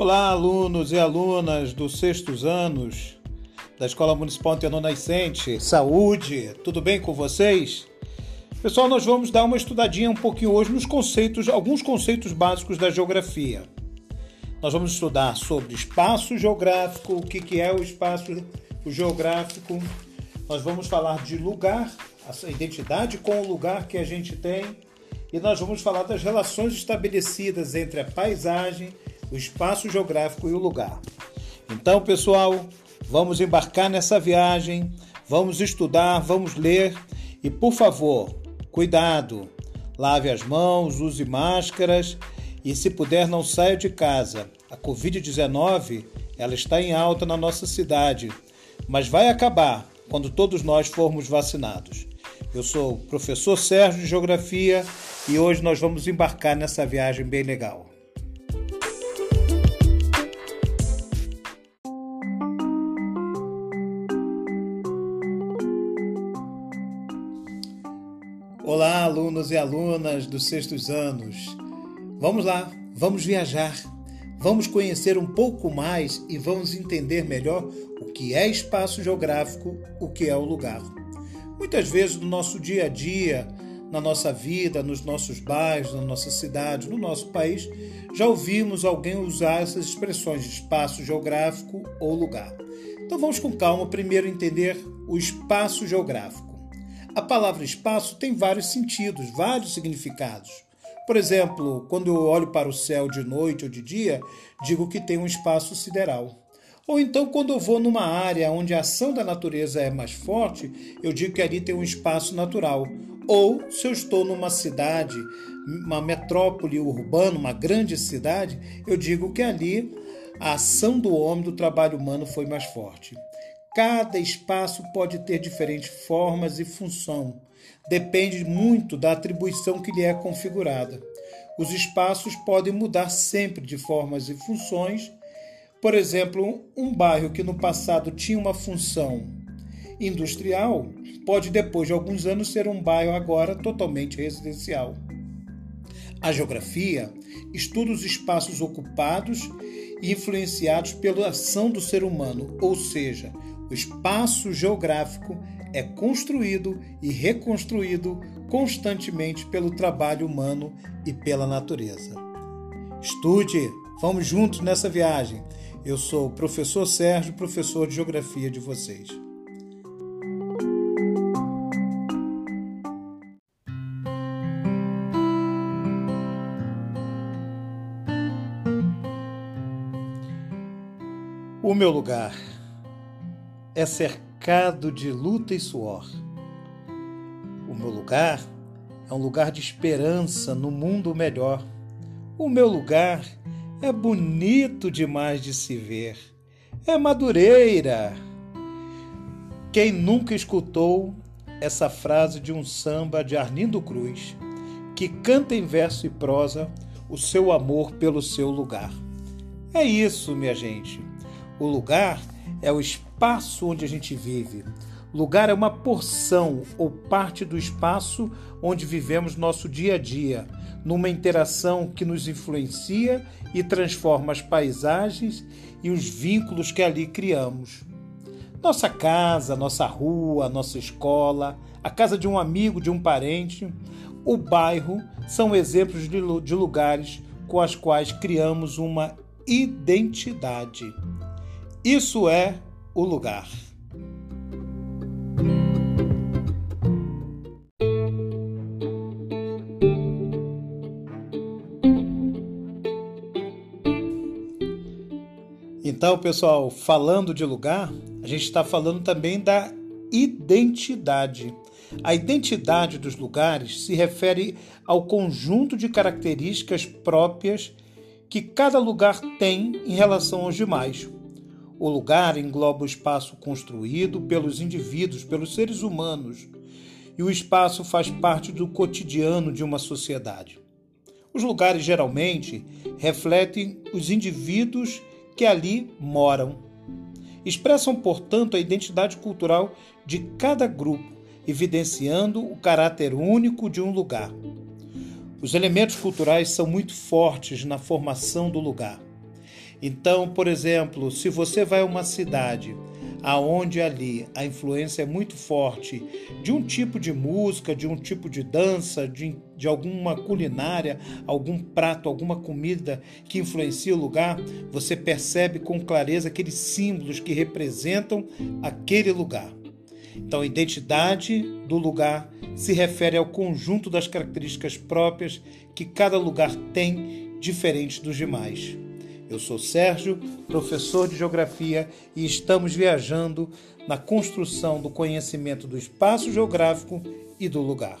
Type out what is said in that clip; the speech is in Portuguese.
Olá, alunos e alunas dos sextos anos da Escola Municipal Antenor Nascente. Saúde, tudo bem com vocês? Pessoal, nós vamos dar uma estudadinha um pouquinho hoje nos conceitos, alguns conceitos básicos da geografia. Nós vamos estudar sobre espaço geográfico, o que, que é o espaço geográfico. Nós vamos falar de lugar, a identidade com o lugar que a gente tem. E nós vamos falar das relações estabelecidas entre a paisagem, o espaço geográfico e o lugar. Então, pessoal, vamos embarcar nessa viagem, vamos estudar, vamos ler e, por favor, cuidado, lave as mãos, use máscaras e, se puder, não saia de casa. A Covid-19 ela está em alta na nossa cidade, mas vai acabar quando todos nós formos vacinados. Eu sou o professor Sérgio de Geografia e hoje nós vamos embarcar nessa viagem bem legal. Olá, alunos e alunas dos sextos anos. Vamos lá, vamos viajar, vamos conhecer um pouco mais e vamos entender melhor o que é espaço geográfico, o que é o lugar. Muitas vezes no nosso dia a dia, na nossa vida, nos nossos bairros, na nossa cidade, no nosso país, já ouvimos alguém usar essas expressões de espaço geográfico ou lugar. Então vamos com calma primeiro entender o espaço geográfico. A palavra espaço tem vários sentidos, vários significados. Por exemplo, quando eu olho para o céu de noite ou de dia, digo que tem um espaço sideral. Ou então, quando eu vou numa área onde a ação da natureza é mais forte, eu digo que ali tem um espaço natural. Ou, se eu estou numa cidade, uma metrópole urbana, uma grande cidade, eu digo que ali a ação do homem, do trabalho humano foi mais forte. Cada espaço pode ter diferentes formas e função. Depende muito da atribuição que lhe é configurada. Os espaços podem mudar sempre de formas e funções. Por exemplo, um bairro que no passado tinha uma função industrial pode, depois de alguns anos, ser um bairro agora totalmente residencial. A geografia estuda os espaços ocupados e influenciados pela ação do ser humano, ou seja, o espaço geográfico é construído e reconstruído constantemente pelo trabalho humano e pela natureza. Estude, vamos juntos nessa viagem. Eu sou o professor Sérgio, professor de Geografia de vocês. O meu lugar é cercado de luta e suor. O meu lugar é um lugar de esperança no mundo melhor. O meu lugar é bonito demais de se ver. É Madureira. Quem nunca escutou essa frase de um samba de Arlindo Cruz, que canta em verso e prosa o seu amor pelo seu lugar? É isso, minha gente. O lugar é o espaço onde a gente vive. Lugar é uma porção ou parte do espaço onde vivemos nosso dia a dia, numa interação que nos influencia e transforma as paisagens e os vínculos que ali criamos. Nossa casa, nossa rua, nossa escola, a casa de um amigo, de um parente, o bairro são exemplos de lugares com as quais criamos uma identidade. Isso é o lugar. Então, pessoal, falando de lugar, a gente está falando também da identidade. A identidade dos lugares se refere ao conjunto de características próprias que cada lugar tem em relação aos demais. O lugar engloba o espaço construído pelos indivíduos, pelos seres humanos, e o espaço faz parte do cotidiano de uma sociedade. Os lugares geralmente refletem os indivíduos que ali moram. Expressam, portanto, a identidade cultural de cada grupo, evidenciando o caráter único de um lugar. Os elementos culturais são muito fortes na formação do lugar. Então, por exemplo, se você vai a uma cidade aonde ali a influência é muito forte de um tipo de música, de um tipo de dança, de, de alguma culinária, algum prato, alguma comida que influencia o lugar, você percebe com clareza aqueles símbolos que representam aquele lugar. Então, a identidade do lugar se refere ao conjunto das características próprias que cada lugar tem, diferentes dos demais. Eu sou Sérgio, professor de Geografia, e estamos viajando na construção do conhecimento do espaço geográfico e do lugar.